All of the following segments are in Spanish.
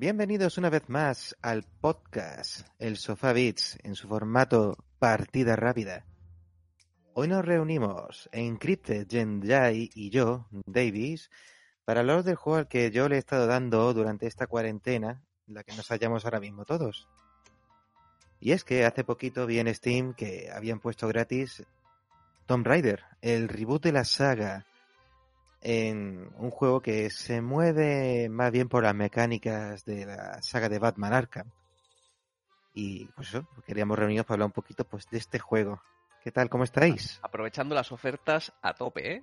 Bienvenidos una vez más al podcast El Sofá Beats en su formato partida rápida. Hoy nos reunimos Encrypted, Jai y yo, Davis, para hablar del juego al que yo le he estado dando durante esta cuarentena, la que nos hallamos ahora mismo todos. Y es que hace poquito vi en Steam que habían puesto gratis Tomb Raider, el reboot de la saga, en un juego que se mueve más bien por las mecánicas de la saga de Batman Arkham. Y pues eso, queríamos reunirnos para hablar un poquito pues de este juego. ¿Qué tal? ¿Cómo estáis? Aprovechando las ofertas a tope, ¿eh?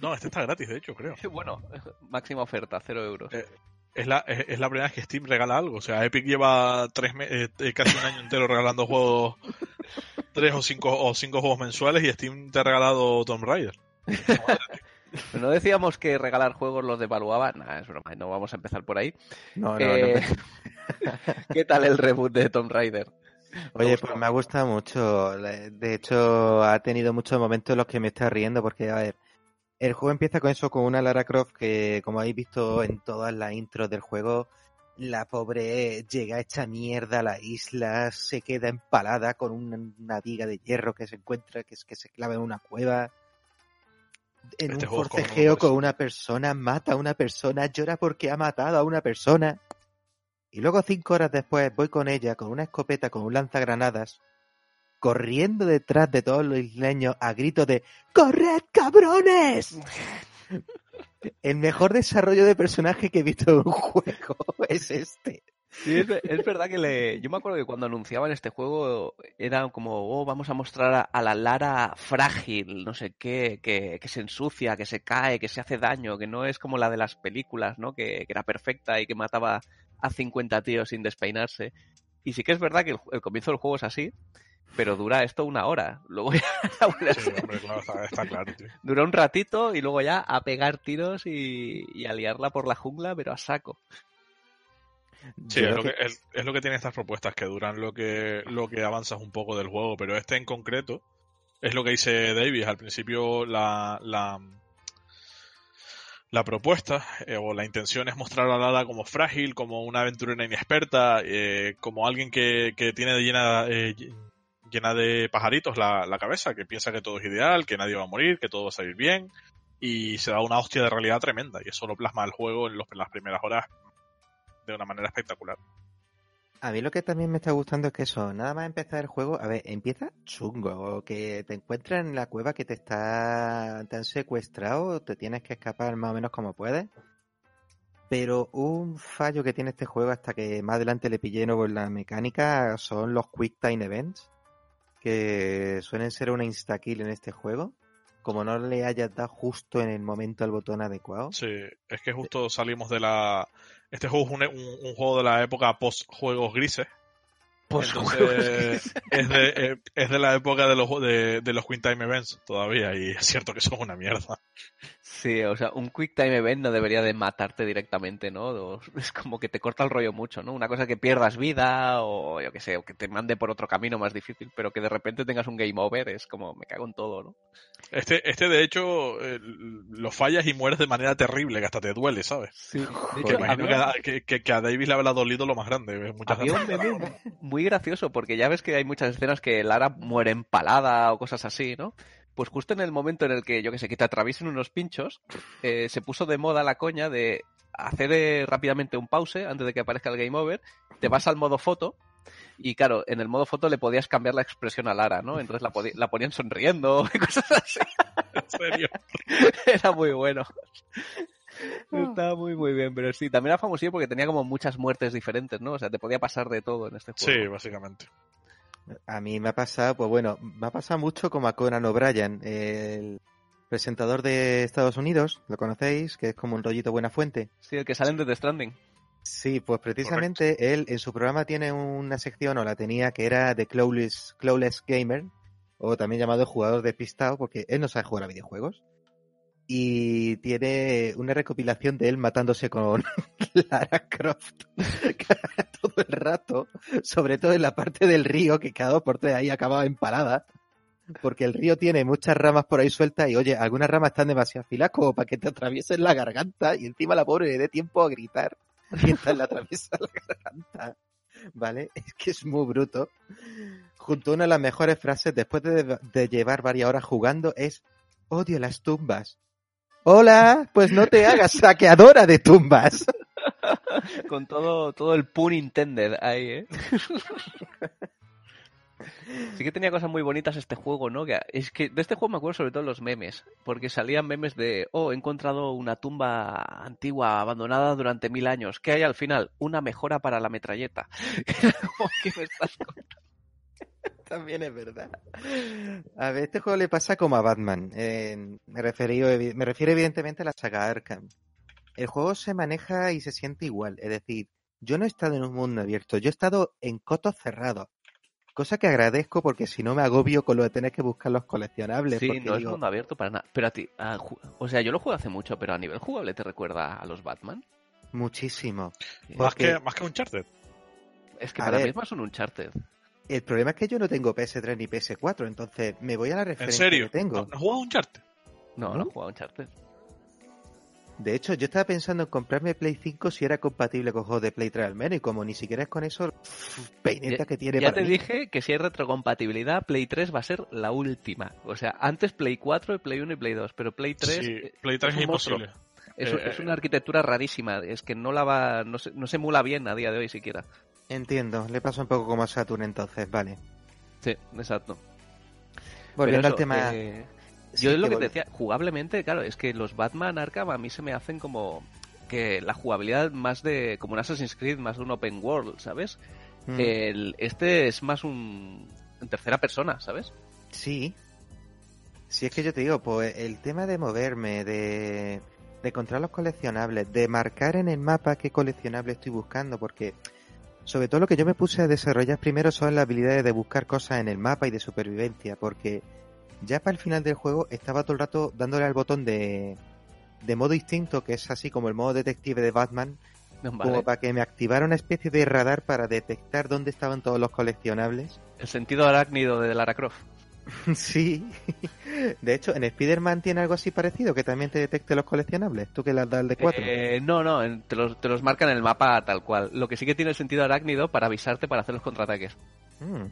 No, este está gratis, de hecho, creo. bueno, máxima oferta, cero euros. Eh, es, la, es, la primera vez que Steam regala algo. O sea, Epic lleva tres eh, eh, casi un año entero regalando juegos, tres o cinco, o cinco juegos mensuales y Steam te ha regalado Tomb Raider. No decíamos que regalar juegos los devaluaba. Nada, es broma, no vamos a empezar por ahí. No, no, no. ¿Qué tal el reboot de Tomb Raider? Oye, pues me ha gustado mucho. De hecho, ha tenido muchos momentos en los que me está riendo porque, a ver, el juego empieza con eso, con una Lara Croft que, como habéis visto en todas las intros del juego, la pobre llega hecha mierda a la isla, se queda empalada con una, viga de hierro que se encuentra, que es que se clava en una cueva. En un forcejeo con una persona, mata a una persona, llora porque ha matado a una persona. Y luego cinco horas después voy con ella, con una escopeta, con un lanzagranadas, corriendo detrás de todos los isleños a gritos de ¡Corred, cabrones! El mejor desarrollo de personaje que he visto en un juego es este. Sí, es, verdad que le... yo me acuerdo que cuando anunciaban este juego era como, oh, vamos a mostrar a, la Lara frágil, no sé qué, que, se ensucia, que se cae, que se hace daño, que no es como la de las películas, ¿no? Que, era perfecta y que mataba a 50 tíos sin despeinarse. Y sí que es verdad que el comienzo del juego es así, pero dura esto una hora. Luego ya está, claro, Dura un ratito y luego ya a pegar tiros y, a liarla por la jungla, pero a saco. Sí, es lo que, es, lo que tiene estas propuestas, que duran lo que, lo que avanzas un poco del juego, pero este en concreto es lo que dice Davis. Al principio la, la, la propuesta eh, o la intención es mostrar a Lara como frágil, como una aventurera inexperta, eh, como alguien que, que tiene llena, eh, llena de pajaritos la, cabeza, que piensa que todo es ideal, que nadie va a morir, que todo va a salir bien, y se da una hostia de realidad tremenda, y eso lo plasma el juego en, los, en las primeras horas de una manera espectacular. A mí lo que también me está gustando es que eso, nada más empezar el juego, a ver, empieza chungo, que te encuentras en la cueva que te está, te han secuestrado, te tienes que escapar más o menos como puedes. Pero un fallo que tiene este juego hasta que más adelante le pillé nuevo en la mecánica son los Quick Time Events que suelen ser una insta-kill en este juego, como no le hayas dado justo en el momento al botón adecuado. Sí, es que justo salimos de la... Este juego es un, juego de la época post-juegos grises. Post es, de, eh, es de la época de los, de, de los Queen Time Events todavía, y es cierto que son una mierda. Sí, o sea, un quick time event no debería de matarte directamente, ¿no? Es como que te corta el rollo mucho, ¿no? Una cosa que pierdas vida o yo qué sé, o que te mande por otro camino más difícil, pero que de repente tengas un game over es como me cago en todo, ¿no? Este, este de hecho, eh, lo fallas y mueres de manera terrible, que hasta te duele, ¿sabes? Sí. De hecho, imagino que, que, a Davis le habrá dolido lo más grande. Muchas había un meme muy gracioso, porque ya ves que hay muchas escenas que Lara muere empalada o cosas así, ¿no? Pues justo en el momento en el que, yo que sé, que te atraviesen unos pinchos, eh, se puso de moda la coña de hacer eh, rápidamente un pause antes de que aparezca el game over, te vas al modo foto y claro, en el modo foto le podías cambiar la expresión a Lara, ¿no? Entonces la, la ponían sonriendo y cosas así. ¿En serio? Era muy bueno. Estaba muy, muy bien, pero sí, también era famoso porque tenía como muchas muertes diferentes, ¿no? O sea, te podía pasar de todo en este juego. Sí, básicamente. A mí me ha pasado, pues bueno, me ha pasado mucho como a Conan O'Brien, el presentador de Estados Unidos, ¿lo conocéis? Que es como un rollito buena fuente. Sí, el que salen de The Stranding. Sí, pues precisamente él en su programa tiene una sección, o la tenía, que era de Clowless Gamer, o también llamado jugador despistado, porque él no sabe jugar a videojuegos y tiene una recopilación de él matándose con Lara Croft todo el rato, sobre todo en la parte del río que cada dos por tres ahí acababa empalada, porque el río tiene muchas ramas por ahí sueltas y oye, algunas ramas están demasiado afiladas como para que te atraviesen la garganta y encima la pobre le dé tiempo a gritar mientras le atraviesa la garganta. ¿Vale? Es que es muy bruto. Junto a una de las mejores frases después de, de llevar varias horas jugando es odio las tumbas. Hola, pues no te hagas saqueadora de tumbas. Con todo, todo el pun intended ahí, ¿eh? Sí que tenía cosas muy bonitas este juego, ¿no? Que es que de este juego me acuerdo sobre todo los memes, porque salían memes de, oh, he encontrado una tumba antigua abandonada durante mil años. ¿Qué hay al final? Una mejora para la metralleta. ¿Qué me estás contando? También es verdad. A ver, este juego le pasa como a Batman. Eh, me, refiero, me refiero evidentemente a la saga Arkham. El juego se maneja y se siente igual. Es decir, yo no he estado en un mundo abierto, yo he estado en cotos cerrados. Cosa que agradezco porque si no me agobio con lo de tener que buscar los coleccionables. Sí, porque no es digo, mundo abierto para nada. Pero a ti, a ju- o sea, yo lo juego hace mucho, pero a nivel jugable te recuerda a los Batman. muchísimo. Más Porque- que, más que Uncharted. Es que a para mí ver. es más un Uncharted. El problema es que yo no tengo PS3 ni PS4, entonces me voy a la ¿En referencia serio? que tengo. ¿No, ¿no has jugado Uncharted? No, no, ¿No? he jugado a Uncharted. De hecho, yo estaba pensando en comprarme Play 5 si era compatible con juegos de Play 3 al menos, y como ni siquiera es con eso, peineta que tiene Ya para te mí. dije que si hay retrocompatibilidad, Play 3 va a ser la última. O sea, antes Play 4, Play 1 y Play 2, pero Play 3 Sí, eh, Play 3 es un imposible. es, Eh, es eh, una arquitectura rarísima. Es que no la va, no se, no se emula bien a día de hoy siquiera. Entiendo, le pasa un poco como a Saturn entonces, vale. Sí, exacto. Volviendo al tema... eh, sí, yo es lo que te decía, jugablemente, claro, es que los Batman Arkham a mí se me hacen como que la jugabilidad más de como un Assassin's Creed, más de un open world, ¿sabes? Mm, El, este es más un en tercera persona, ¿sabes? Sí. Sí, es que yo te digo, pues el tema de moverme, de, de encontrar los coleccionables, de marcar en el mapa qué coleccionable estoy buscando, porque sobre todo lo que yo me puse a desarrollar primero son las habilidades de buscar cosas en el mapa y de supervivencia, porque ya para el final del juego estaba todo el rato dándole al botón de, de modo instinto, que es así como el modo detective de Batman, como para que me activara una especie de radar para detectar dónde estaban todos los coleccionables. El sentido arácnido de Lara Croft. Sí. De hecho, en Spider-Man tiene algo así parecido, que también te detecte los coleccionables. Tú que las das de cuatro. Eh, no, no, te los, te los marcan en el mapa tal cual. Lo que sí que tiene el sentido arácnido para avisarte para hacer los contraataques. Mm.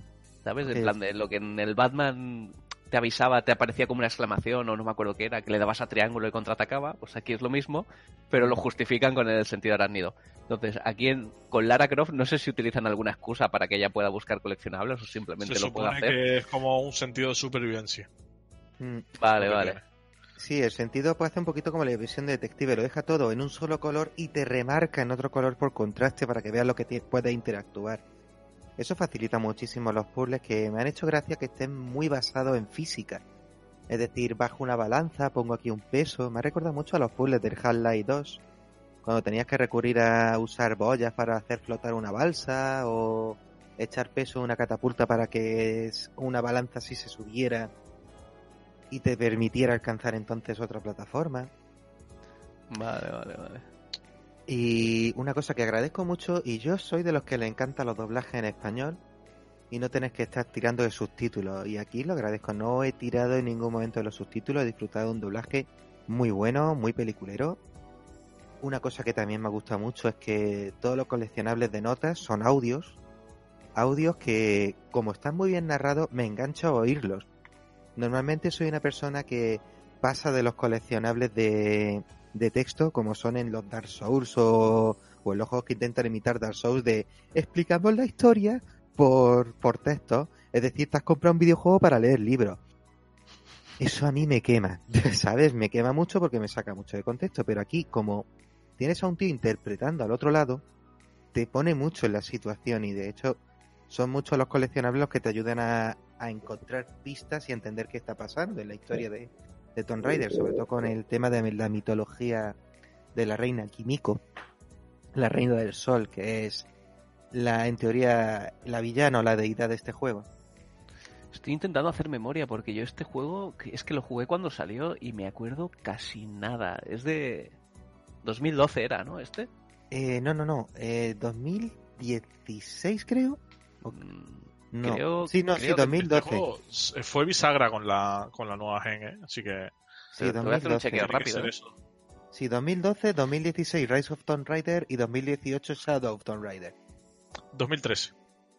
¿Sabes? En Ok. plan de lo que en el Batman te avisaba, te aparecía como una exclamación o no me acuerdo qué era, que le dabas a triángulo y contraatacaba, pues aquí es lo mismo, pero lo justifican con el sentido arácnido. Entonces, aquí en- con Lara Croft no sé si utilizan alguna excusa para que ella pueda buscar coleccionables o simplemente Se lo pueda supone hacer. que es como un sentido de supervivencia. Mm. Vale, vale. tiene. Sí, el sentido puede hacer un poquito como la visión de detective. Lo deja todo en un solo color y te remarca en otro color por contraste para que veas lo que puedes interactuar. Eso facilita muchísimo los puzzles que me han hecho gracia que estén muy basados en física. Es decir, bajo una balanza, pongo aquí un peso. Me ha recordado mucho a los puzzles del Half-Life 2. Cuando tenías que recurrir a usar boyas para hacer flotar una balsa o echar peso en una catapulta para que una balanza así se subiera y te permitiera alcanzar entonces otra plataforma. Vale, vale, vale. Y una cosa que agradezco mucho, y yo soy de los que le encantan los doblajes en español y no tenés que estar tirando de subtítulos. Y aquí lo agradezco, no he tirado en ningún momento de los subtítulos, he disfrutado de un doblaje muy bueno, muy peliculero. Una cosa que también me gusta mucho es que todos los coleccionables de notas son audios, audios que como están muy bien narrados me engancho a oírlos. Normalmente soy una persona que pasa de los coleccionables de, de texto, como son en los Dark Souls o, o en los juegos que intentan imitar Dark Souls, de explicamos la historia por, por texto. Es decir, te has comprado un videojuego para leer libros. Eso a mí me quema, ¿sabes? Me quema mucho porque me saca mucho de contexto, pero aquí como tienes a un tío interpretando al otro lado, te pone mucho en la situación y de hecho son muchos los coleccionables los que te ayudan a, a encontrar pistas y a entender qué está pasando en la historia de, de Tomb Raider, sobre todo con el tema de la mitología de la reina Kimiko, la reina del sol, que es la, en teoría, la villana o la deidad de este juego. Estoy intentando hacer memoria porque yo este juego es que lo jugué cuando salió y me acuerdo casi nada. Es de 2012 era, ¿no? Este. Eh, no, no, no, eh, 2016 creo. O- Mm, No, Creo- sí, no, creo sí, que Este 2012. juego s- fue bisagra con la, con la nueva gen, ¿eh? Así que Sí, te voy a hacer un 2012. chequeo rápido. ¿eh? Sí, 2012, 2016 Rise of Tomb Raider y 2018 Shadow of Tomb Raider. 2013.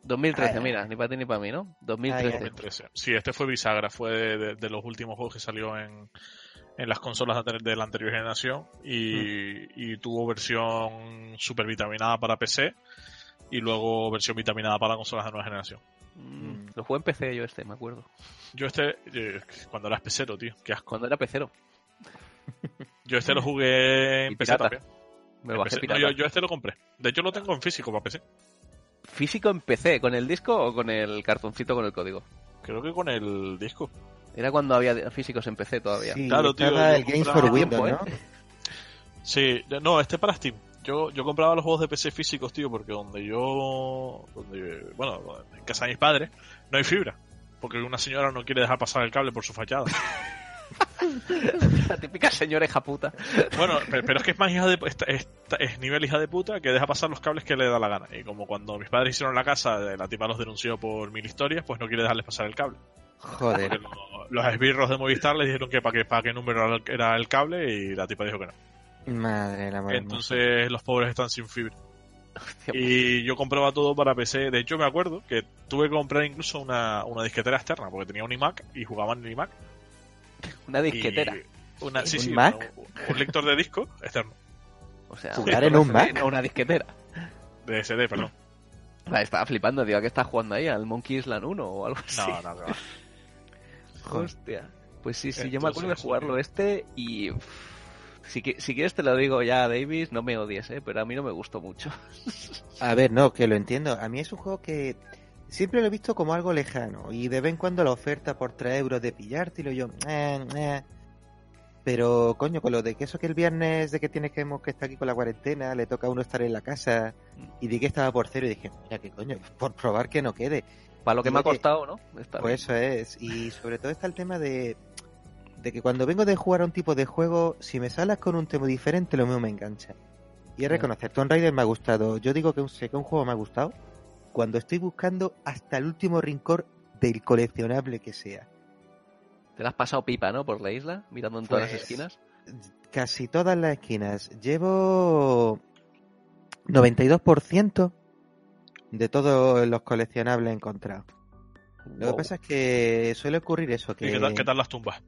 2013, Ay, mira, ni para ti ni para mí, ¿no? 2013. Ay, ay. 2013. Sí, este fue bisagra, fue de, de- de los últimos juegos que salió en, en las consolas de la anterior generación y, y tuvo versión super vitaminada para PC y luego versión vitaminada para consolas de nueva generación. Mm, Lo jugué en PC yo este, me acuerdo. Yo este, eh, cuando era pecero, tío, qué asco. Cuando era pecero. Yo este lo jugué en PC también. Me lo bajé PC. No, pirata. yo, yo este lo compré. De hecho lo tengo en físico para PC. ¿Físico en PC? ¿Con el disco o con el cartoncito con el código? Creo que con el disco. Era cuando había físicos en PC todavía. Sí, Claro, tío, yo el Games for tiempo, Windows, ¿eh? ¿no? Sí, no, este para Steam. Yo, yo compraba los juegos de PC físicos, tío, porque donde yo, donde, bueno, en casa de mis padres, no hay fibra. Porque una señora no quiere dejar pasar el cable por su fachada. La típica señora hija puta. Bueno, pero, pero es que es más hija de esta- es nivel hija de puta que deja pasar los cables que le da la gana. Y como cuando mis padres hicieron la casa, la tipa los denunció por mil historias, pues no quiere dejarles pasar el cable. Joder. lo- los esbirros de Movistar le dijeron que para qué, para qué número era el cable y la tipa dijo que no. Madre la madre. Entonces los pobres están sin fibra. Hostia, Y yo compraba todo para PC. De hecho, me acuerdo que tuve que comprar incluso una, una disquetera externa, porque tenía un iMac y jugaba en el iMac. Una Y disquetera. Una, sí, ¿Un sí, Mac? Un, un lector de disco externo. O sea, ¿Jugar en un una- Mac? no, una disquetera. De SD, perdón. Ah, Estaba flipando, digo, ¿a qué estás jugando ahí? ¿Al Monkey Island 1 o algo así? No, no, no. Hostia. Pues sí, sí, yo me acuerdo de jugarlo este y... uff, Si, si quieres te lo digo ya, Davis, no me odies, ¿eh? pero a mí no me gustó mucho. A ver, no, que lo entiendo. A mí es un juego que siempre lo he visto como algo lejano. Y de vez en cuando la oferta por 3 euros de pillártelo, yo. eh, eh. Pero, coño, con lo de que eso que el viernes de que tienes que, que estar aquí con la cuarentena, le toca a uno estar en la casa y de que estaba por cero, y dije, mira, que coño, por probar que no quede. Para lo que Y me ha costado, ¿no? Está Pues eso es. Y sobre todo está el tema de, de que cuando vengo de jugar a un tipo de juego, si me salas con un tema diferente, lo mismo me engancha. Y es reconocer, Tomb Raider me ha gustado. Yo digo que un, sé que un juego me ha gustado cuando estoy buscando hasta el último rincón del coleccionable que sea. Te la has pasado pipa, ¿no? Por la isla, mirando en todas las Pues, esquinas. Casi todas las esquinas. Llevo 92% de todos los coleccionables encontrados. Lo Wow. que pasa es que suele ocurrir eso, que... ¿Y qué tal, qué tal las tumbas?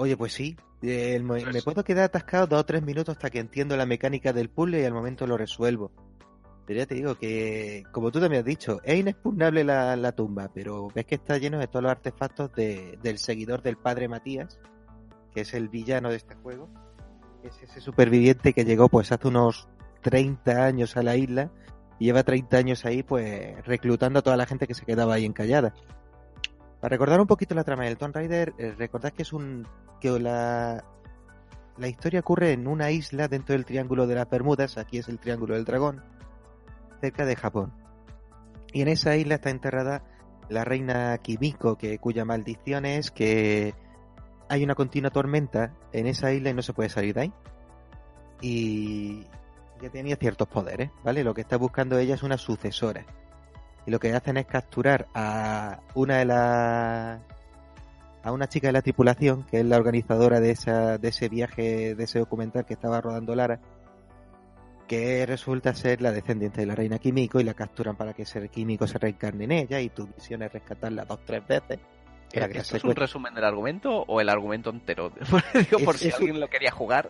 Oye, pues sí. eh, me puedo quedar atascado dos o tres minutos hasta que entiendo la mecánica del puzzle y al momento lo resuelvo. Pero ya te digo que, como tú también has dicho, es inexpugnable la, la tumba, pero ves que está lleno de todos los artefactos de- del seguidor del padre Matías, que es el villano de este juego. Es ese superviviente que llegó pues hace unos 30 años a la isla y lleva 30 años ahí pues reclutando a toda la gente que se quedaba ahí encallada. Para recordar un poquito la trama del Tomb Raider, eh, recordad que es un que la la historia ocurre en una isla dentro del Triángulo de las Bermudas, aquí es el Triángulo del Dragón, cerca de Japón. Y en esa isla está enterrada la reina Kimiko, que cuya maldición es que hay una continua tormenta en esa isla y no se puede salir de ahí. Y ya tenía ciertos poderes, ¿vale? Lo que está buscando ella es una sucesora. Y lo que hacen es capturar a una de las a una chica de la tripulación, que es la organizadora de esa, de ese viaje, de ese documental que estaba rodando Lara, que resulta ser la descendiente de la reina Kimiko y la capturan para que ese Kimiko se reencarne en ella y tu misión es rescatarla dos tres veces. que ¿Esto es un resumen del argumento o el argumento entero? Digo, por si un- alguien lo quería jugar.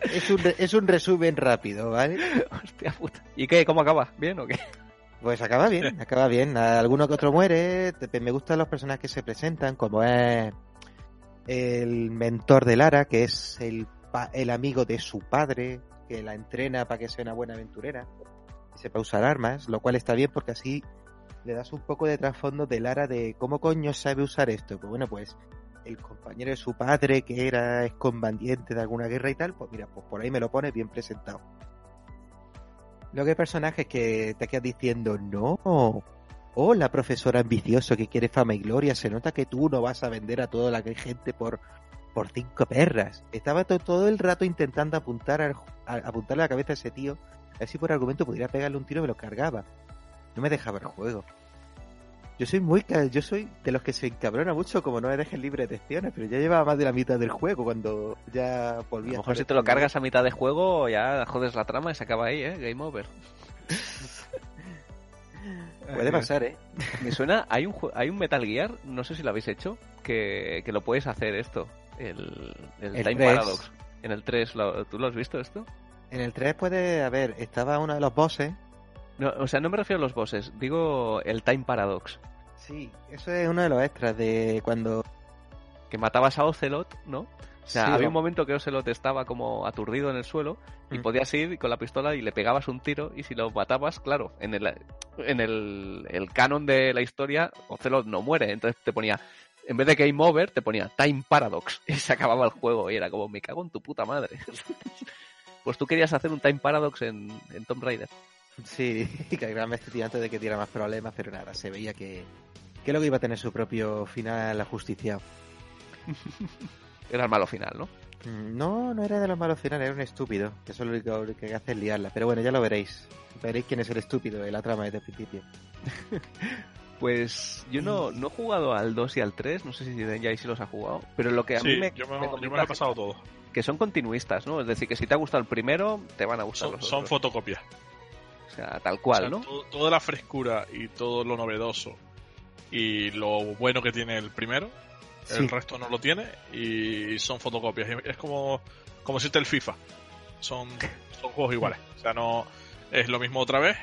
es, un, es un resumen rápido, ¿vale? Hostia puta. ¿Y qué? ¿Cómo acaba? ¿Bien o qué? Pues acaba bien, acaba bien. Alguno que otro muere. Me gustan los personajes que se presentan, como es el mentor de Lara, que es el, pa- el amigo de su padre, que la entrena para que sea una buena aventurera y sepa usar armas, lo cual está bien porque así le das un poco de trasfondo de Lara de cómo coño sabe usar esto. Pues bueno, pues el compañero de su padre, que era excombatiente de alguna guerra y tal, pues mira, pues por ahí me lo pone bien presentado. Luego hay personajes que te quedas diciendo, no, hola profesor ambicioso que quiere fama y gloria, se nota que tú no vas a vender a toda la gente por, por cinco perras. Estaba to- todo el rato intentando apuntar al- a, apuntarle la cabeza a ese tío, a ver si por argumento pudiera pegarle un tiro y me lo cargaba. No me dejaba el juego. Yo soy muy ca- yo soy de los que se encabrona mucho como no me dejen libre de acciones, pero ya llevaba más de la mitad del juego cuando ya A volví lo a mejor estar si te lo cargas a mitad de juego, ya jodes la trama y se acaba ahí, ¿eh? Game over. Puede pasar, ¿eh? Me suena, hay un, hay un Metal Gear, no sé si lo habéis hecho, que, que lo puedes hacer esto. El, el El Time 3. Paradox. En el 3, ¿lo- ¿tú lo has visto esto? En el 3 puede haber, estaba uno de los bosses. No, o sea, no me refiero a los bosses, digo el Time Paradox. Sí, eso es uno de los extras de cuando... Que matabas a Ocelot, ¿no? O sea, Sí, había un momento que Ocelot estaba como aturdido en el suelo y Mm. podías ir con la pistola y le pegabas un tiro y si lo matabas, claro, en el, en el, el canon de la historia, Ocelot no muere, entonces te ponía, en vez de Game Over, te ponía Time Paradox y se acababa el juego y era como, me cago en tu puta madre. pues tú querías hacer un Time Paradox en, en Tomb Raider. Sí, que me tío antes de que diera más problemas, pero nada, se veía que, que luego iba a tener su propio final ajusticiado. Era el malo final, ¿no? Mm, No, no era de los malos finales, era un estúpido, que eso lo único que hace es liarla. Pero bueno, ya lo veréis. Veréis quién es el estúpido de la trama desde el principio. Pues yo no, no he jugado al 2 y al 3, no sé si ya ahí sí los ha jugado, pero lo que a Sí, mí me, yo, me, me yo me comenta lo he pasado todo. que son continuistas, ¿no? Es decir, que si te ha gustado el primero, te van a gustar Son, los son otros. fotocopias. O sea, tal cual, O sea, ¿no? todo- toda la frescura y todo lo novedoso y lo bueno que tiene el primero, Sí. el resto no lo tiene y son fotocopias. Es como, como si el FIFA. Son, son juegos iguales. O sea, no es lo mismo otra vez,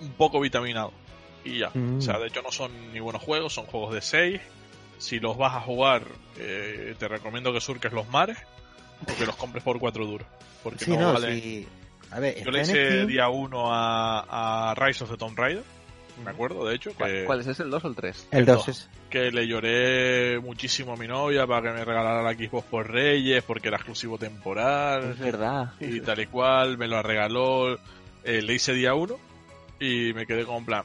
un poco vitaminado. Y ya. Mm. O sea, de hecho no son ni buenos juegos, son juegos de 6. Si los vas a jugar, eh, te recomiendo que surques los mares o que los compres por 4 duros. Porque Sí, no, no, valen- sí. A ver, Yo le hice Steam. día 1 a, a Rise of the Tomb Raider, me acuerdo, de hecho, ¿Cuál, que, cuál es ese, el 2 o el 3? El 2 es. que le lloré muchísimo a mi novia para que me regalara la Xbox por Reyes, porque era exclusivo temporal Es verdad. y tal y cual, me lo regaló, eh, le hice día 1 y me quedé como en plan,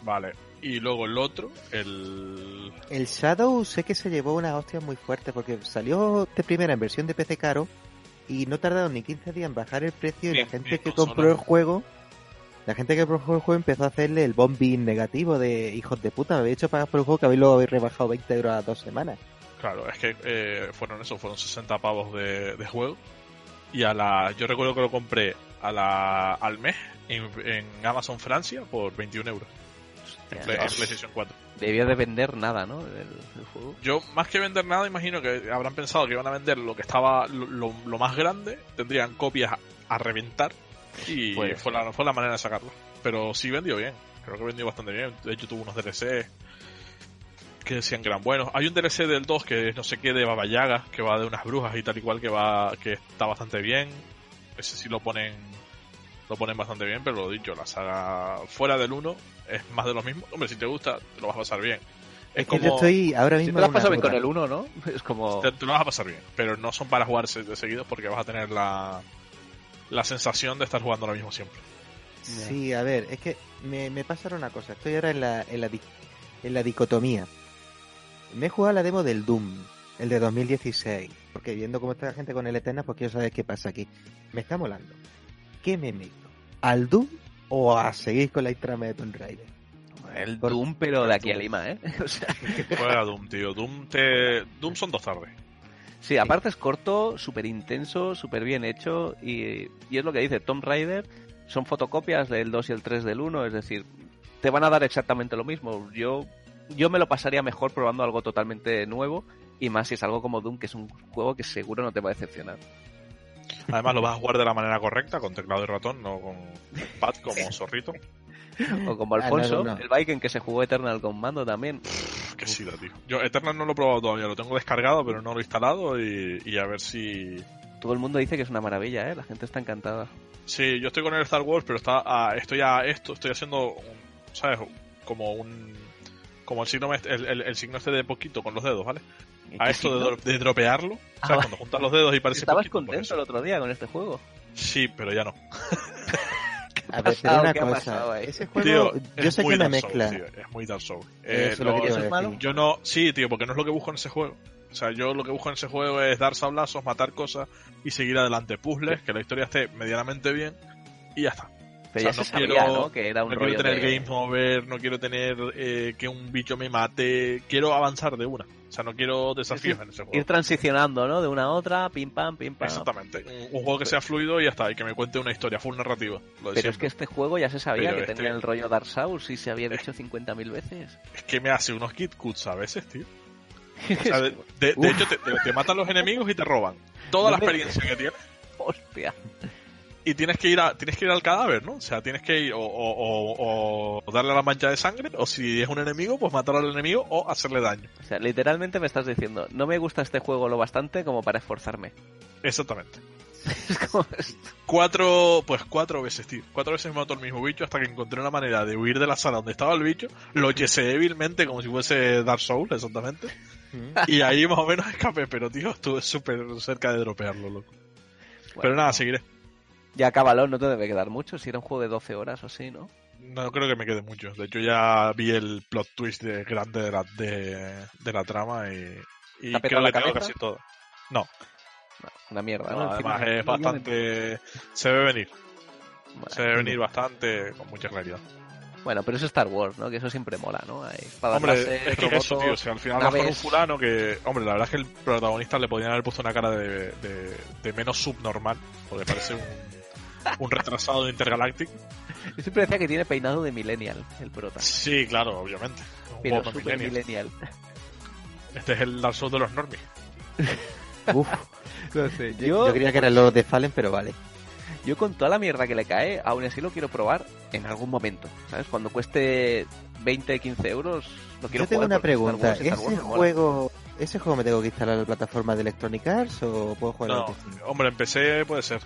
mm, vale. Y luego el otro, el... El Shadow sé que se llevó una hostia muy fuerte porque salió de primera en versión de PC caro y no tardaron ni 15 días en bajar el precio y la gente bien, que consola. compró el juego, la gente que compró el juego empezó a hacerle el bombing negativo de hijos de puta, me habéis hecho pagar por el juego que habéis luego habéis rebajado 20 euros a dos semanas. Claro, es que eh, fueron eso, fueron 60 pavos de, de juego. Y a la. Yo recuerdo que lo compré a la, al mes en, en Amazon Francia por 21 euros. En, Play- en PlayStation 4. Debía de vender nada, ¿no? El, el juego. Yo, más que vender nada, imagino que habrán pensado que iban a vender lo que estaba lo, lo- más grande. Tendrían copias a, a reventar. Y Puede fue la, fue la manera de sacarlo. Pero sí vendió bien. Creo que vendió bastante bien. De hecho, tuvo unos DLC que decían que eran buenos. Hay un DLC del 2 que es no sé qué de Baba Yaga, que va de unas brujas y tal y cual, que va que está bastante bien. Ese sí lo ponen lo ponen bastante bien, pero lo dicho, la saga fuera del 1 es más de lo mismo. Hombre, si te gusta, te lo vas a pasar bien. Es, Es que como yo estoy ahora Si mismo te lo has pasado bien con el 1, ¿no? Es como... te, te lo vas a pasar bien, pero no son para jugarse de seguidos porque vas a tener la la sensación de estar jugando lo mismo siempre. Sí, a ver, es que me, me pasa ahora una cosa. Estoy ahora en la, en la, en la dicotomía. Me he jugado la demo del Doom, el de 2016. Porque viendo cómo está la gente con el Eternal, pues quiero saber qué pasa aquí. Me está molando. ¿Qué me meto? ¿Al Doom o a seguir con la trama de Tomb Raider? El Por- Doom, pero de aquí a. Lima, ¿eh? O sea, Juega Doom, tío. Doom te Doom son dos tardes. sí, aparte es corto, súper intenso, súper bien hecho y, y es lo que dice Tomb Raider, son fotocopias del 2 y el 3 del 1, es decir, te van a dar exactamente lo mismo. Yo, yo me lo pasaría mejor probando algo totalmente nuevo y más si es algo como Doom, que es un juego que seguro no te va a decepcionar. Además lo vas a jugar de la manera correcta, con teclado y ratón, no con pad como zorrito. O como Ah, no, Alfonso, no, no. el Viking que se jugó Eternal con mando también. Pff, Qué sida, tío. Yo Eternal no lo he probado todavía, lo tengo descargado, pero no lo he instalado y, y a ver si... Todo el mundo dice que es una maravilla, ¿eh? La gente está encantada. Sí, yo estoy con el Star Wars, pero está a- estoy a esto, estoy haciendo, un- ¿sabes? Como un... Como el signo, este- el, el- el signo este de poquito con los dedos, ¿vale? ¿Y A esto de, de dropearlo, Ah, ¿sabes? vale. Cuando juntas los dedos y parece Estabas poquito, contento el otro día con este juego. Sí, pero ya no. A ver, pero pasado? una ¿Qué ha pasado cosa. Ese juego, Tío, yo es sé muy que me Dark Souls, mezcla. tío, es muy Dark Souls. Eh, no- te iba a ¿eso es malo? Yo no, sí, tío, porque no es lo que busco en ese juego. O sea, yo lo que busco en ese juego es dar sablazos, matar cosas y seguir adelante. Puzzles, que la historia esté medianamente bien y ya está. Pero O sea, ya se no sabía, quiero- ¿no? Que era un No rollo quiero tener de... game over, no quiero tener eh, que un bicho me mate, quiero avanzar de una. O sea, no quiero desafíos en ese juego. Ir transicionando, ¿no? De una a otra, pim pam, pim pam. Exactamente. Un, un juego que sea fluido y ya está, y que me cuente una historia full narrativa. Lo Pero es que este juego ya se sabía Pero que este- tenía el rollo Dark Souls y se había dicho 50.000 veces. es que me hace unos kit cuts a veces, tío. O sea, de, de- de hecho, te, te- te matan los enemigos y te roban toda la me- experiencia que tienes. Hostia. Y tienes que ir a, tienes que ir al cadáver, ¿no? O sea, tienes que ir o, o- o- o darle la mancha de sangre, o si es un enemigo, pues matar al enemigo o hacerle daño. O sea, literalmente me estás diciendo, no me gusta este juego lo bastante como para esforzarme. Exactamente. Es como esto. Cuatro, pues cuatro veces, tío. Cuatro veces me mató el mismo bicho hasta que encontré una manera de huir de la sala donde estaba el bicho. Lo yesé débilmente como si fuese Dark Souls, exactamente. Y ahí más o menos escapé, pero tío, estuve súper cerca de dropearlo, loco. pero nada, seguiré. Ya acábalo, no te debe quedar mucho, si era un juego de 12 horas o así, ¿no? No creo que me quede mucho. De hecho, ya vi el plot twist de, grande de la, de, de la trama y, y ¿Te creo que tengo casi todo. No, No, una mierda, no, además es bastante... Se ve venir. Bueno, Se ve venir bastante con mucha claridad. Bueno, pero es Star Wars, ¿no? Que eso siempre mola, ¿no? Hay Hombre, láser, es que es eso, tío. O sea, al final vas con un fulano que. Hombre, la verdad es que el protagonista le podrían haber puesto una cara de, de, de menos subnormal. Porque parece un, un retrasado de Intergalactic. Yo siempre decía que tiene peinado de millennial, el prota. Sí, claro, obviamente. Un Pero super millennial. millennial. Este es el Dark Souls de los normies. Uf, No sé, yo, yo creía que eran los de Fallen, pero vale. Yo con toda la mierda que le cae, aún así lo quiero probar en algún momento. ¿Sabes? Cuando cueste 20, 15 euros, lo quiero Yo tengo jugar una pregunta. Wars ¿Ese Wars juego, ¿Ese juego me tengo que instalar en la plataforma de Electronic Arts o puedo jugar No, en hombre, empecé, puede ser.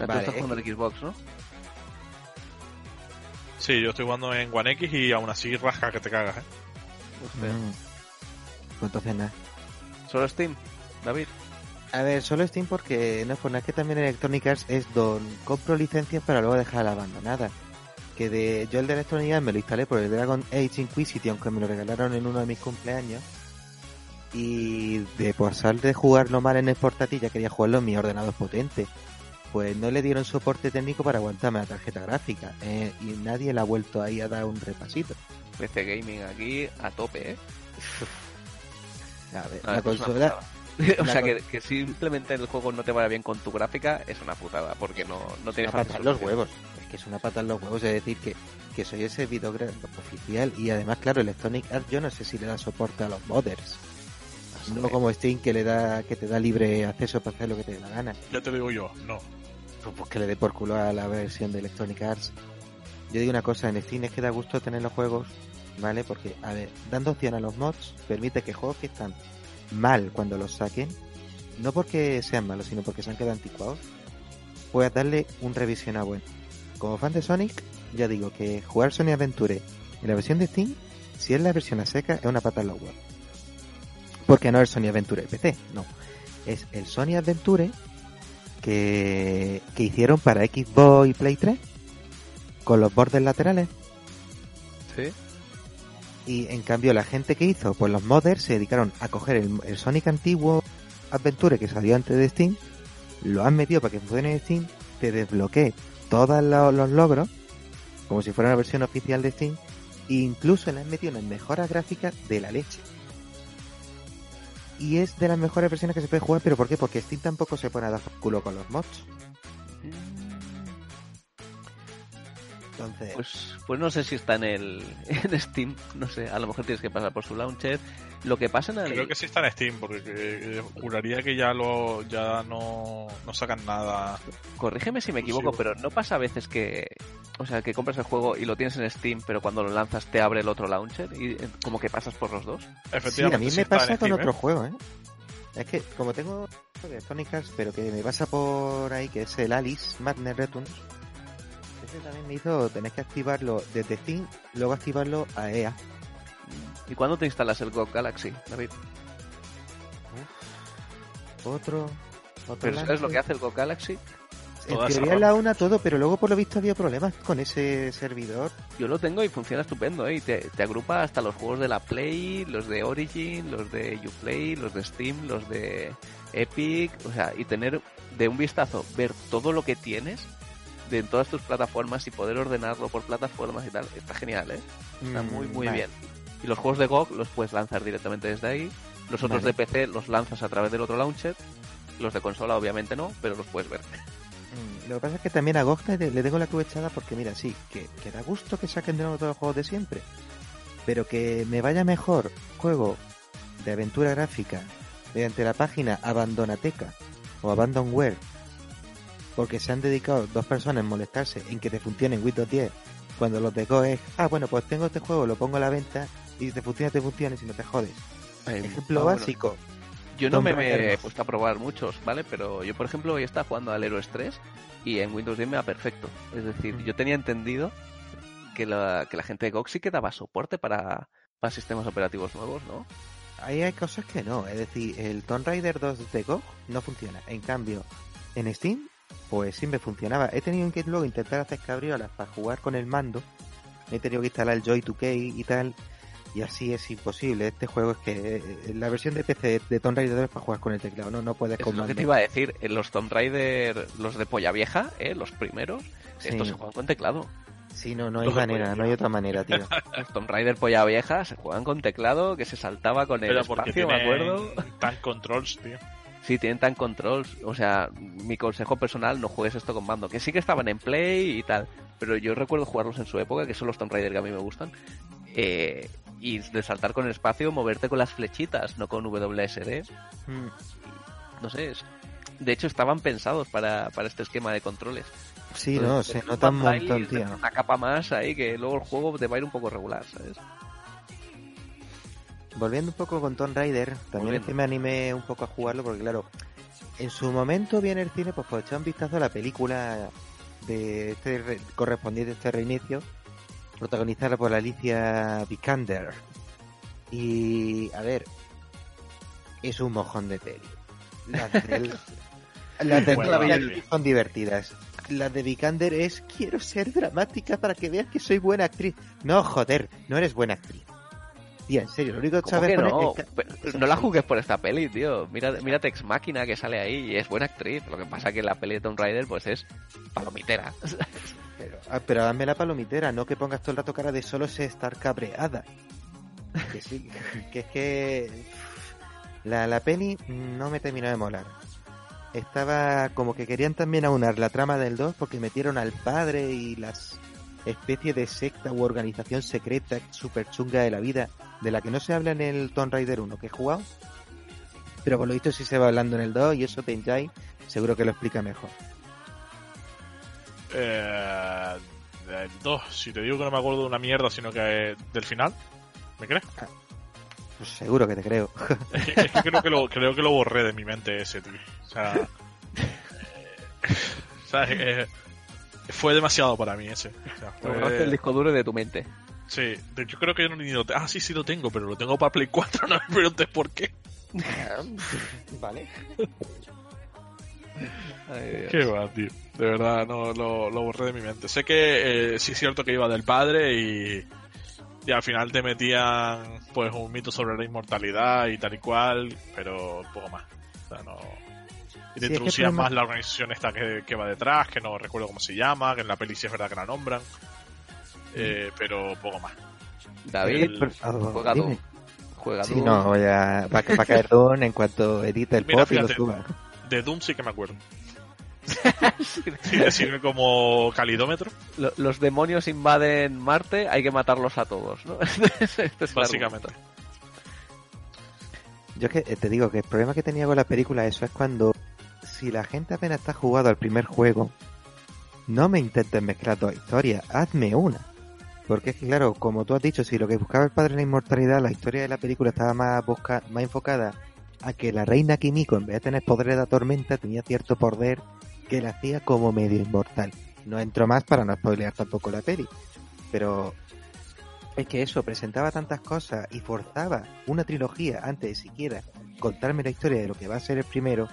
Tú Vale, estás es jugando en Xbox, ¿no? Sí, yo estoy jugando en One X y aún así rasca que te cagas, ¿eh? Hostia. Mm. Pues entonces nada. Solo Steam, David. A ver, solo Steam porque no es por nada que también Electronic Arts es don compro licencias para luego dejarla abandonada. Que de yo el de Electronic Arts me lo instalé por el Dragon Age Inquisition que me lo regalaron en uno de mis cumpleaños. Y de pasar de jugarlo mal en el portátil ya quería jugarlo en mi ordenador potente. Pues no le dieron soporte técnico para aguantarme la tarjeta gráfica. eh, y nadie le ha vuelto ahí a dar un repasito. PC Gaming aquí a tope, ¿eh? A ver, No, la esto es una consola... putada. o sea, que, que simplemente el juego no te vaya bien con tu gráfica es una putada, porque no, no Es tienes una pata en los huevos. Es que es una pata en los huevos. Es decir, que, que soy el servidor gra- oficial. Y además, claro, Electronic Arts yo no sé si le da soporte a los modders. No como Steam que le da que te da libre acceso para hacer lo que te dé la gana. Ya te lo digo yo, no. Pues, pues que le dé por culo a la versión de Electronic Arts. Yo digo una cosa, en Steam es que da gusto tener los juegos, ¿vale? Porque, a ver, dando opción a los mods, permite que juegos que están mal cuando los saquen, no porque sean malos, sino porque se han quedado anticuados, puedas darle un revisionado bueno. Como fan de Sonic, ya digo que jugar Sonic Adventure en la versión de Steam, si es la versión a seca, es una pata en los huevos. Porque no es Sonic Adventure PC, no. Es el Sonic Adventure que, que hicieron para Xbox y Play 3 con los bordes laterales. Sí. Y en cambio la gente que hizo, pues los modders se dedicaron a coger el, el Sonic antiguo Adventure que salió antes de Steam, lo han metido para que funcione en Steam, te desbloquee todos lo- los logros, como si fuera una versión oficial de Steam, e incluso le han metido unas mejoras gráficas de la leche. Y es de las mejores versiones que se puede jugar, pero ¿por qué? Porque Steam tampoco se pone a dar culo con los mods. Entonces, Pues, pues no sé si está en el en Steam, no sé, a lo mejor tienes que pasar por su launcher. Lo que pasa en el... Creo que sí está en Steam, porque eh, juraría que ya lo ya no, no sacan nada. Corrígeme si me equivoco, pero ¿no pasa a veces que... O sea, que compras el juego y lo tienes en Steam, pero cuando lo lanzas te abre el otro launcher y eh, como que pasas por los dos? Sí, a Efectivamente, mí sí me pasa con Steam, otro ¿eh? juego, ¿eh? Es que como tengo de Sonic Arts, pero que me pasa por ahí, que es el Alice Madness Returns, también me hizo tener que activarlo desde Steam, luego activarlo a EA. ¿Y cuándo te instalas el GOG Galaxy, David? Otro, otro ¿Pero sabes lo que hace el GOG Galaxy? En teoría la una todo, pero luego por lo visto había problemas con ese servidor. Yo lo tengo y funciona estupendo, ¿eh? Y te, te agrupa hasta los juegos de la Play, los de Origin, los de Uplay, los de Steam, los de Epic, o sea, y tener de un vistazo, ver todo lo que tienes, de todas tus plataformas y poder ordenarlo por plataformas y tal. Está genial, ¿eh? Está muy, Mm, muy vale. bien. Y los juegos de GOG los puedes lanzar directamente desde ahí. Los otros Vale. de PC los lanzas a través del otro launcher. Los de consola obviamente no, pero los puedes ver. Mm, Lo que pasa es que también a GOG le, le tengo la cruz echada porque, mira, sí, que, que da gusto que saquen de nuevo todos los juegos de siempre. Pero que me vaya mejor juego de aventura gráfica mediante la página Abandonateca o Abandonware porque se han dedicado dos personas en molestarse en que te funcione en Windows 10 cuando los de GOG es, ah, bueno, pues tengo este juego, lo pongo a la venta y si te funciona, te funciona y si no te jodes. Ejemplo Ah, bueno. básico. Yo no me, he puesto a probar muchos, ¿vale? Pero yo, por ejemplo, hoy estaba jugando al Heroes 3 y en Windows 10 me va perfecto. Es decir, Mm. yo tenía entendido que la, que la gente de GOG sí que daba soporte para, para sistemas operativos nuevos, ¿no? Ahí hay cosas que no, es decir, el Tomb Raider 2 de GOG no funciona. En cambio, en Steam, pues sí me funcionaba. He tenido que luego intentar hacer cabriolas para jugar con el mando. He tenido que instalar el Joy 2K y tal. Y así es imposible. Este juego es que eh, la versión de PC de Tomb Raider 2 es para jugar con el teclado, no, no puedes con es lo que mando. te iba a decir. En los Tomb Raider, los de polla vieja, ¿eh? los primeros, Sí. estos se juegan con teclado. Sí, no, no hay manera, no hay otra manera, tío. Los Tomb Raider polla vieja se juegan con teclado, que se saltaba con el Pero porque espacio, me acuerdo. tan controls, tío. Sí, tienen tan controls. O sea, mi consejo personal, no juegues esto con mando. Que sí que estaban en Play y tal. Pero yo recuerdo jugarlos en su época, que son los Tomb Raider que a mí me gustan. Eh, y de saltar con el espacio, moverte con las flechitas, no con WSD. Mm. No sé, es- de hecho estaban pensados para, para este esquema de controles. Sí, Entonces, no, se nota un montón, tío. Una capa más ahí que luego el juego te va a ir un poco regular, ¿sabes? Volviendo un poco con Tomb Raider, también es Volviendo. que me animé un poco a jugarlo porque claro, en su momento vi en el cine pues por echar un vistazo a la película de este re- correspondiente a este reinicio, protagonizada por Alicia Vikander. Y a ver, es un mojón de peli. Las del- las de Bueno, vale. son divertidas. Las de Vikander es quiero ser dramática para que veas que soy buena actriz. No, joder, no eres buena actriz. Tía, en serio, lo único que ¿Cómo sabes que no? es que- no la jugues por esta peli, tío. Mira, mírate Ex Máquina que sale ahí y es buena actriz. Lo que pasa que la peli de Tomb Raider pues es palomitera. Pero, ah, pero dame la palomitera, no que pongas todo el rato cara de solo sé estar cabreada. Que sí, que es que la, la peli no me terminó de molar. Estaba como que querían también aunar la trama del 2 porque metieron al padre y las especies de secta u organización secreta super chunga de la vida de la que no se habla en el Tomb Raider 1 que he jugado. Pero por lo visto sí se va hablando en el 2 y eso Tenjai seguro que lo explica mejor. Eh, del 2, si te digo que no me acuerdo de una mierda, sino que del final, ¿me crees? Pues seguro que te creo. Es que, es que creo, que lo, creo que lo borré de mi mente ese, tío. O sea, eh, ¿sabes? Eh, fue demasiado para mí ese. O sea, fue- borraste el disco duro de tu mente. Sí, yo creo que yo no ni lo te- Ah, sí, sí lo tengo, pero lo tengo para Play 4, no me preguntes por qué. vale. Ay. Qué va, tío. De verdad, no lo, lo borré de mi mente. Sé que eh, sí es cierto que iba del padre y, y al final te metían pues un mito sobre la inmortalidad y tal y cual, pero poco más. O sea, no... Y te Sí, es que más la organización esta que, que va detrás, que no recuerdo cómo se llama, que en la peli sí es verdad que la nombran. Eh, pero poco más. David, El- oh, juega dime. tú. Juega Sí, tú. no, voy a, va, a- caer Don en cuanto edite el Mira, pod y lo fíjate. suba. De Doom sí que me acuerdo. Sí, sirve como calidómetro, Lo- Los demonios invaden Marte, hay que matarlos a todos, ¿no? Este es básicamente. Yo es que te digo que el problema que tenía con la película eso es cuando si la gente apenas está jugado al primer juego, no me intentes mezclar dos historias, hazme una. Porque es que claro, como tú has dicho, si lo que buscaba el padre en la inmortalidad, la historia de la película estaba más busca más enfocada a que la reina Kimiko, en vez de tener poderes de tormenta, tenía cierto poder que la hacía como medio inmortal. No entro más para no spoilear tampoco la peli. Pero es que eso, presentaba tantas cosas y forzaba una trilogía antes de siquiera contarme la historia de lo que va a ser el primero.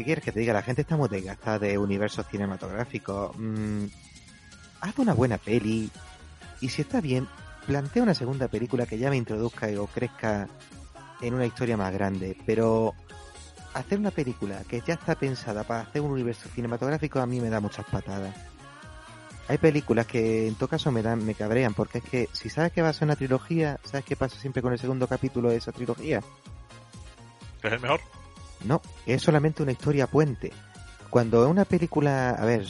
¿Qué quieres que te diga? La gente está muy desgastada de universos cinematográficos. Mm, haz una buena peli. Y si está bien, plantea una segunda película que ya me introduzca o crezca en una historia más grande. Pero hacer una película que ya está pensada para hacer un universo cinematográfico a mí me da muchas patadas. Hay películas que en todo caso me dan, me cabrean, porque es que si sabes que va a ser una trilogía, ¿sabes qué pasa siempre con el segundo capítulo de esa trilogía? ¿Es el mejor? No, es solamente una historia puente. Cuando una película, a ver,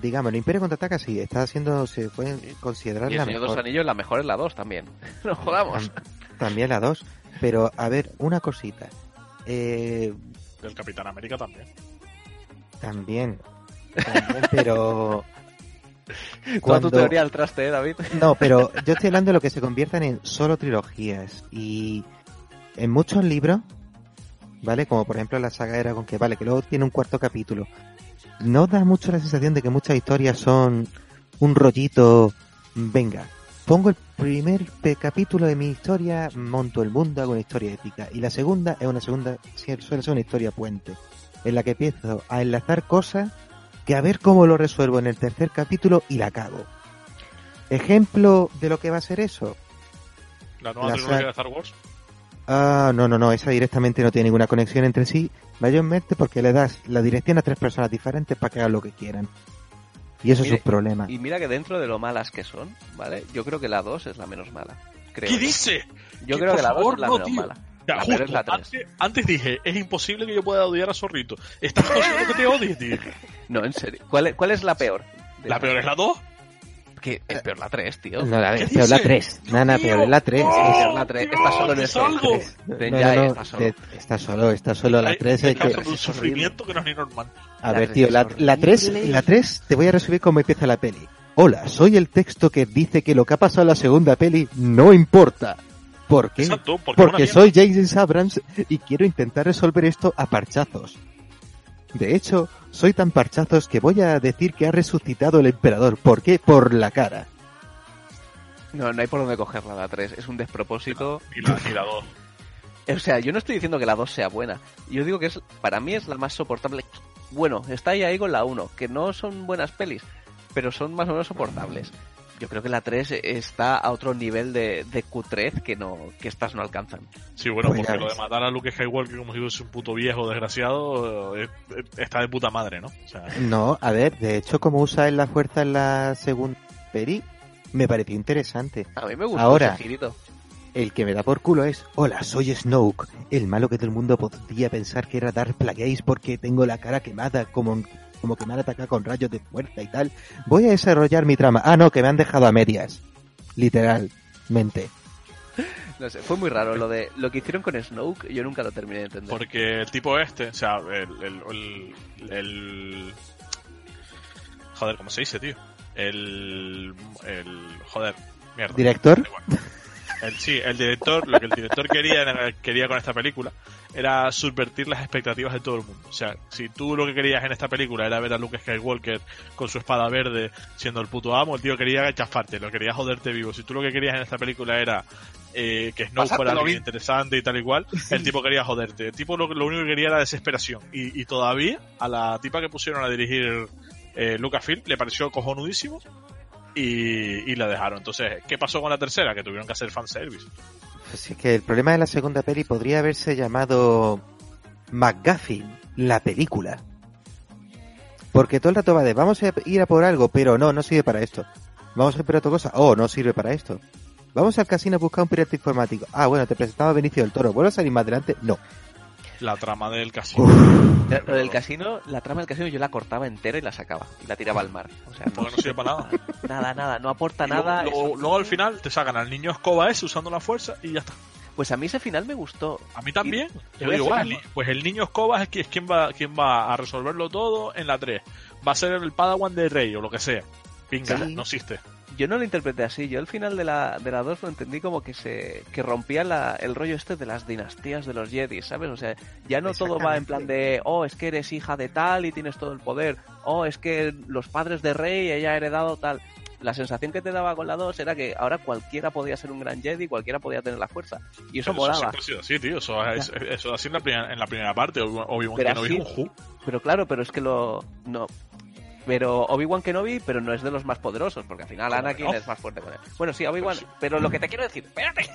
digamos, el Imperio contraataca sí, está haciendo, se puede considerar Y el la Señor mejor. Anillos, la mejor es la 2 también. No jodamos. Tam- También la 2. Pero, a ver, una cosita. Eh, Del Capitán América también. también. También, pero. Toda tu cuando- teoría al traste, ¿eh, David? No, pero yo estoy hablando de lo que se conviertan en solo trilogías. Y en muchos libros, ¿vale? Como por ejemplo la saga Eragon, que vale, que luego tiene un cuarto capítulo. ¿No da mucho la sensación de que muchas historias son un rollito? Venga, pongo el primer pe- capítulo de mi historia, monto el mundo, hago una historia épica. Y la segunda es una segunda, suele ser una historia puente, en la que empiezo a enlazar cosas que a ver cómo lo resuelvo en el tercer capítulo y la cago. Ejemplo de lo que va a ser eso. La nueva La trilogía de Star Wars. Ah, no, no, no, esa directamente no tiene ninguna conexión entre sí, mayormente porque le das la dirección a tres personas diferentes para que hagan lo que quieran. Y eso Mire, es un problema. Y mira que dentro de lo malas que son, ¿vale? Yo creo que la 2 es la menos mala. Creo ¿Qué yo. dice? Yo Que, creo que la 2 favor, es la no, menos tío. mala. Ya, La justo, la antes, antes dije, es imposible que yo pueda odiar a Zorrito. Estás consciente que te odie, tío. No, en serio. ¿Cuál es, cuál es la peor? La esas? peor es la 2. Que es peor la 3, tío. No, la ¿Qué peor la dice? 3. Dios Nana, peor es la 3. ¡Oh! Es peor la 3. Está solo en no, no, está solo. está solo, está solo. La Hay- 3 hay es un es sufrimiento que no es ni normal. A ver, tío, es la, la 3, horrible. la 3, te voy a resumir cómo empieza la peli. Hola, soy el texto que dice que lo que ha pasado en la segunda peli no importa. ¿Por qué? Exacto, porque, es Porque soy Jason Abrams y quiero intentar resolver esto a parchazos. De hecho, soy tan parchazos que voy a decir que ha resucitado el emperador. ¿Por qué? Por la cara. No, no hay por dónde cogerla la 3. Es un despropósito. Ni la, la 2. O sea, yo no estoy diciendo que la 2 sea buena. Yo digo que es, para mí es la más soportable. Bueno, está ahí ahí con la 1, que no son buenas pelis, pero son más o menos soportables. Yo creo que la 3 está a otro nivel de, de cutrez que no que estas no alcanzan. Sí, bueno, Pues porque lo de matar a Luke Skywalker como si fuese un puto viejo desgraciado eh, eh, está de puta madre, ¿no? O sea, No, a ver, de hecho, como usa en la fuerza en la segunda peli, me pareció interesante. A mí me gusta Ahora. ese girito. El que me da por culo es, hola, soy Snoke, el malo que todo el mundo podría pensar que era Darth Plagueis porque tengo la cara quemada como, como que me han atacado con rayos de fuerza y tal. Voy a desarrollar mi trama. Ah, no, que me han dejado a medias. Literalmente. No sé, fue muy raro lo de lo que hicieron con Snoke, yo nunca lo terminé de entender. porque el tipo este, o sea, el, el, el, el- joder, ¿cómo se dice, tío? El, el, joder, mierda. ¿Director? El, sí, el director, lo que el director quería, quería con esta película era subvertir las expectativas de todo el mundo. O sea, si tú lo que querías en esta película era ver a Luke Skywalker con su espada verde siendo el puto amo, el tío quería chafarte, lo quería joderte vivo. Si tú lo que querías en esta película era eh, que Snow fuera Pasártelo bien. interesante y tal y cual, el tipo quería joderte. El tipo lo, lo único que quería era desesperación. Y, y todavía a la tipa que pusieron a dirigir eh, Lucasfilm le pareció cojonudísimo y, la dejaron. Entonces, ¿qué pasó con la tercera? Que tuvieron que hacer fanservice. Pues es que el problema de la segunda peli podría haberse llamado McGuffin, la película. Porque todo el rato va de, vamos a ir a por algo, pero no, no sirve para esto. Vamos a ir por otra cosa, oh, no sirve para esto. Vamos al casino a buscar un pirata informático. Ah, bueno, te presentaba Benicio del Toro. ¿Vuelvo a salir más adelante? No. La trama del casino. Uf, Lo del casino, la trama del casino yo la cortaba entera y la sacaba y la tiraba al mar. O sea, Porque no sirve para nada. nada, nada, no aporta luego- nada. Luego, eso- luego al final te sacan al niño escoba ese usando la fuerza y ya está. Pues a mí ese final me gustó. A mí también. Y- Yo digo, "Ah, pues el niño escoba es, qui- es quien va quien va a resolverlo todo en la 3. Va a ser el Padawan de Rey o lo que sea. Sí. no existe. Yo no lo interpreté así. Yo el final de la, de la 2 lo entendí como que se que rompía la- el rollo este de las dinastías de los Jedi, ¿sabes? O sea, ya no todo va en plan de, oh, es que eres hija de tal y tienes todo el poder. Oh, es que los padres de Rey, ella ha heredado tal. La sensación que te daba con la 2 era que ahora cualquiera podía ser un gran Jedi, cualquiera podía tener la fuerza. Y eso Pero molaba. siempre ha sido así, tío. Eso es, eso es así en la primera, en la primera parte. Así- un. Pero claro, pero es que lo. No. Pero Obi-Wan Kenobi, pero no es de los más poderosos, porque al final ¿Cómo Anakin no? es más fuerte con él. Bueno, sí, Obi-Wan, pero lo que te quiero decir, espérate.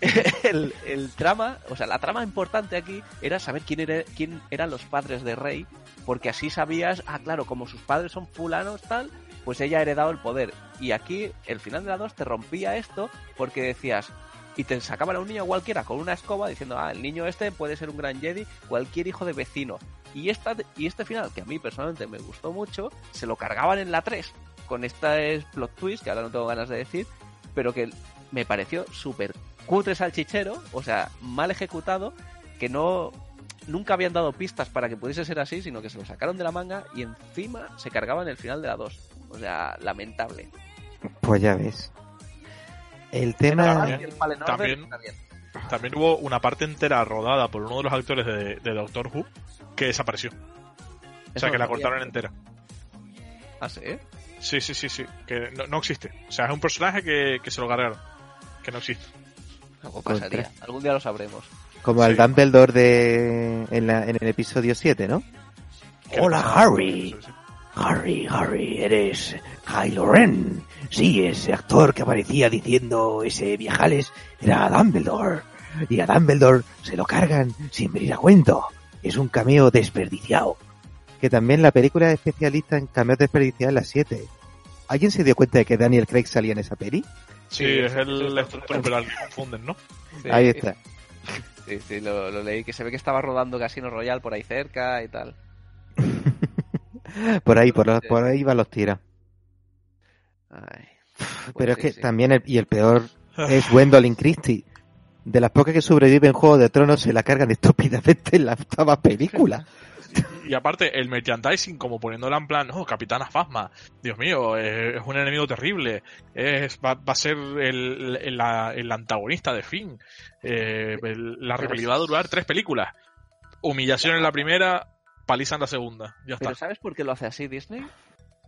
el, el trama, o sea, la trama importante aquí era saber quién, era, quién eran los padres de Rey, porque así sabías, ah, claro, como sus padres son fulanos, tal, pues ella ha heredado el poder. Y aquí, el final de la 2 te rompía esto porque decías, y te sacaban a un niño cualquiera con una escoba diciendo, ah, el niño este puede ser un gran Jedi, cualquier hijo de vecino. Y, esta, y este final, que a mí personalmente me gustó mucho, se lo cargaban en la 3 con esta plot twist, que ahora no tengo ganas de decir, pero que me pareció súper cutre salchichero, o sea, mal ejecutado, que no nunca habían dado pistas para que pudiese ser así, sino que se lo sacaron de la manga y encima se cargaban el final de la 2. O sea, lamentable. Pues ya ves. El tema... También, también, también hubo una parte entera rodada por uno de los actores de, de Doctor Who que desapareció. O sea, que la cortaron entera. ¿Ah, sí? Sí, sí, sí, sí. Que no, no existe. O sea, es un personaje que, que se lo cargaron. Que no existe. Algo pasaría. Algún día lo sabremos. Como al Sí. Dumbledore de... en, la- en el episodio 7, ¿no? Hola, Harry. Sí, sí. Harry, Harry, eres Kylo Ren. Sí, ese actor que aparecía diciendo ese viajales era Dumbledore. Y a Dumbledore se lo cargan sin venir a cuento. Es un cameo desperdiciado. Que también la película es especialista en cameos desperdiciados en la 7. ¿Alguien se dio cuenta de que Daniel Craig salía en esa peli? Sí, Sí, es el estructural que confunden, ¿no? Sí. Ahí está. Sí, sí, lo, lo leí, que se ve que estaba rodando Casino Royale por ahí cerca y tal. Por ahí, por, los- por ahí van los tiros. Ay. Pero es sí, que sí. también, el- y el peor es Gwendolyn Christie. De las pocas que sobreviven en Juego de Tronos se la cargan estúpidamente en la octava película. Y aparte, el merchandising, como poniéndola en plan, oh, Capitana Fasma, Dios mío, es un enemigo terrible, es, va, va a ser el, el, la- el antagonista de Finn, eh, el- la rivalidad va a durar tres películas. Humillación en la primera, paliza en la segunda, ya Pero está. ¿sabes por qué lo hace así Disney?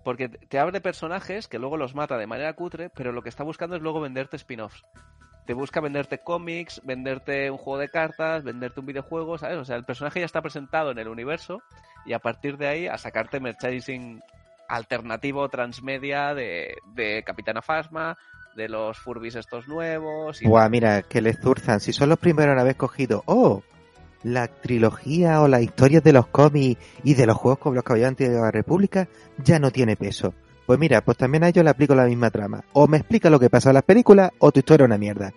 Porque te abre personajes que luego los mata de manera cutre, pero lo que está buscando es luego venderte spin-offs. Te busca venderte cómics, venderte un juego de cartas, venderte un videojuego, ¿sabes? O sea, el personaje ya está presentado en el universo y a partir de ahí a sacarte merchandising alternativo transmedia de, de Capitana Phasma, de los Furbis estos nuevos. Y Buah, mira, que les zurzan. Si son los primeros en haber cogido, oh, la trilogía o las historias de los cómics y de los juegos como los Caballeros de la República ya no tiene peso. Pues mira, pues también a ellos le aplico la misma trama. O me explica lo que pasa en las películas o tu historia es una mierda.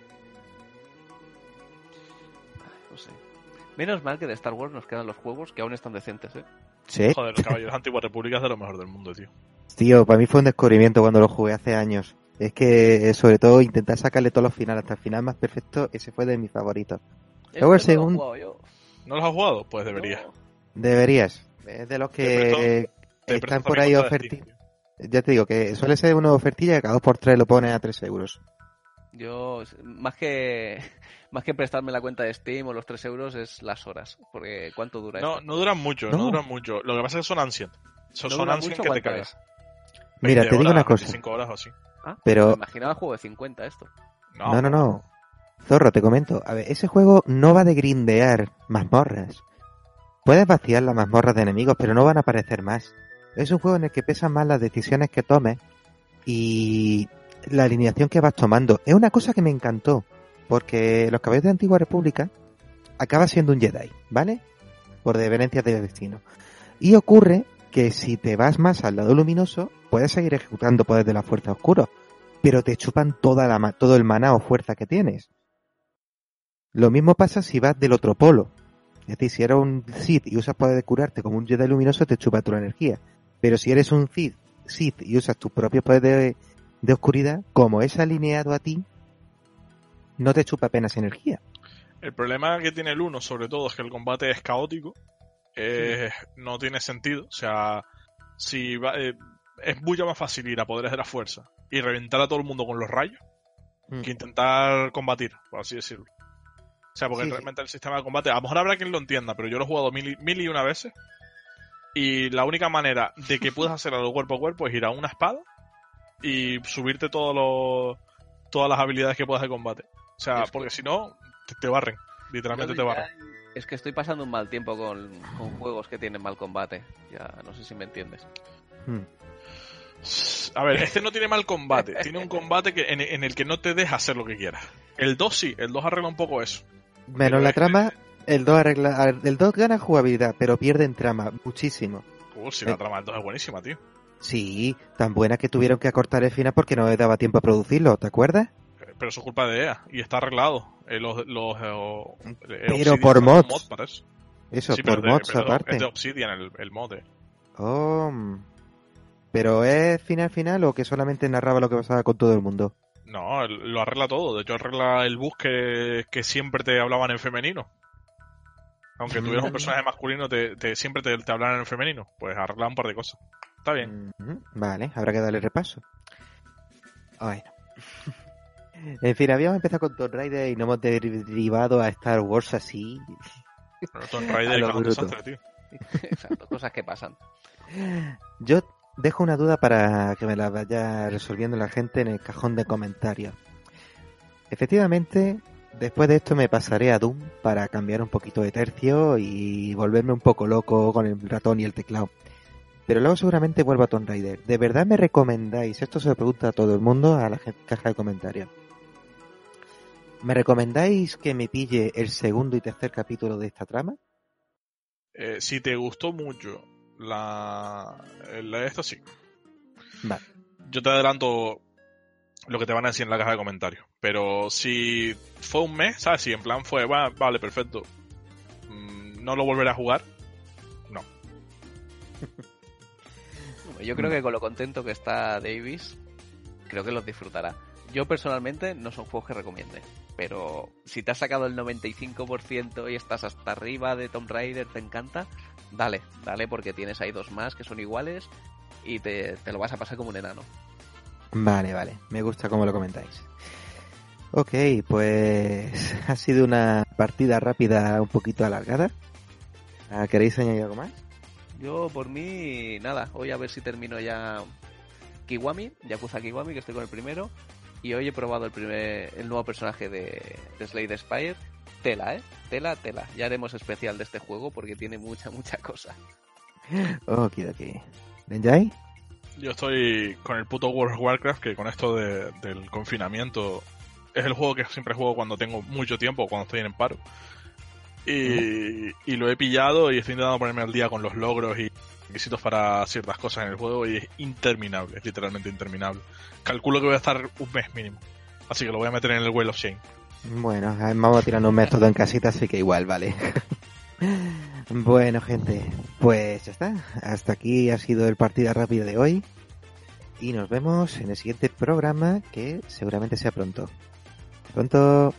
no sé. Menos mal que de Star Wars nos quedan los juegos que aún están decentes, ¿eh? Sí, Joder, los Caballeros Antiguas Repúblicas de lo mejor del mundo, tío. tío, para mí fue un descubrimiento cuando lo jugué hace años. Es que, eh, sobre todo, intentar sacarle todos los finales hasta el final más perfecto, ese fue de mis favoritos. Este Luego el segundo-. ¿No los has jugado? Pues deberías. No. Deberías. Es de los presto- que están por ahí cuenta de oferti. Steam. Ya te digo que suele ser una ofertilla que cada dos por tres lo pone a 3 euros. Yo, más que más que prestarme la cuenta de Steam o los 3 euros, es las horas. Porque ¿cuánto dura No, esto? no duran mucho, no. No. duran mucho. Lo que pasa es que son ancient. Son, ¿No son ancient mucho? que te ¿Cuánto cagas. Mira, 20 te digo horas, una cosa. 25 horas o así. Ah, Pero- Me imaginaba el juego de 50 esto. No, No, no, no. Zorro, te comento. A ver, ese juego no va de grindear mazmorras. Puedes vaciar las mazmorras de enemigos, pero no van a aparecer más. Es un juego en el que pesan más las decisiones que tomes y la alineación que vas tomando. Es una cosa que me encantó, porque los caballeros de Antigua República acaba siendo un Jedi, ¿vale? Por deverencias del destino. Y ocurre que si te vas más al lado luminoso, puedes seguir ejecutando poderes de la fuerza oscura, pero te chupan toda la, todo el maná o fuerza que tienes. Lo mismo pasa si vas del otro polo. Es decir, si eres un Sith y usas poder de curarte como un Jedi luminoso, te chupa tu energía. Pero si eres un Sith, Sith y usas tus propios poderes de, de oscuridad, como es alineado a ti, no te chupa apenas energía. El problema que tiene el 1, sobre todo, es que el combate es caótico. eh, No tiene sentido. O sea, si va- eh, es mucho más fácil ir a poderes de la fuerza y reventar a todo el mundo con los rayos Mm. que intentar combatir, por así decirlo. O sea, porque Sí, sí. realmente el sistema de combate, a lo mejor habrá quien lo entienda, pero yo lo he jugado mil y, mil y una veces. Y la única manera de que puedas hacer algo cuerpo a cuerpo es ir a una espada y subirte todos los, todas las habilidades que puedas de combate. O sea, Es que- porque si no, te, te barren. Literalmente Yo te barren. Es que estoy pasando un mal tiempo con, con juegos que tienen mal combate. Ya no sé si me entiendes. Hmm. A ver, este no tiene mal combate. Tiene un combate que, en, en el que no te deja hacer lo que quieras. El 2 sí, el 2 arregla un poco eso. Menos la trama, el 2 arregla, el 2 gana jugabilidad, pero pierde en trama, muchísimo. Uh, si Eh. la trama del 2 es buenísima, tío. Sí, tan buena que tuvieron que acortar el final porque no les daba tiempo a producirlo, ¿te acuerdas? Eh, Pero eso es culpa de EA y está arreglado. Eh, los, los, eh, o- eh, Pero por mods. mod para eso. Sí, por mods de- aparte. Es de Obsidian el, el mod. eh. Oh, mm. pero es final final o que solamente narraba lo que pasaba con todo el mundo. No, lo arregla todo. De hecho, arregla el bus que, que siempre te hablaban en femenino. Aunque tuvieras un personaje masculino, te, te- siempre te, te hablaran en femenino. Pues arregla un par de cosas. Está bien. Vale, habrá que darle repaso. Bueno. En fin, habíamos empezado con Tomb Raider y no hemos derivado a Star Wars así. Pero Tomb Raider Conan bruto. Desastre, tío. Exacto, cosas que pasan. Yo dejo una duda para que me la vaya resolviendo la gente en el cajón de comentarios. Efectivamente, después de esto me pasaré a Doom para cambiar un poquito de tercio y volverme un poco loco con el ratón y el teclado. Pero luego seguramente vuelvo a Tomb Raider. ¿De verdad me recomendáis? Esto se lo pregunta a todo el mundo a la caja de comentarios. ¿Me recomendáis que me pille el segundo y tercer capítulo de esta trama? Eh, si te gustó mucho la, la esto, sí. Vale. Yo te adelanto lo que te van a decir en la caja de comentarios. Pero si fue un mes, ¿sabes? Si en plan fue, "Va, vale, perfecto. mm, No lo volveré a jugar. Yo creo que con lo contento que está Davis, creo que los disfrutará. Yo personalmente no son juegos que recomiende, pero si te has sacado el 95% y estás hasta arriba de Tomb Raider, te encanta, dale, dale porque tienes ahí dos más que son iguales y te, te lo vas a pasar como un enano. Vale, vale. Me gusta cómo lo comentáis. Ok, pues ha sido una partida rápida un poquito alargada. Ah, ¿Queréis añadir algo más? Yo por mí, nada, hoy a ver si termino ya Kiwami, Yakuza Kiwami, que estoy con el primero, y hoy he probado el primer, el nuevo personaje de, de Slade Spire. Tela, ¿eh? Tela, tela. Ya haremos especial de este juego porque tiene mucha, mucha cosa. Ok, ok. ¿Benjai? Yo estoy con el puto World of Warcraft, que con esto de- del confinamiento es el juego que siempre juego cuando tengo mucho tiempo o cuando estoy en paro. Y, y lo he pillado y estoy intentando ponerme al día con los logros y requisitos para ciertas cosas en el juego y es interminable, es literalmente interminable. Calculo que voy a estar un mes mínimo. Así que lo voy a meter en el Well of Shame. Bueno, vamos tirar un método en casita, así que igual, vale. bueno, gente, pues ya está. Hasta aquí ha sido el partida rápida de hoy. Y nos vemos en el siguiente programa, que seguramente sea pronto. Pronto.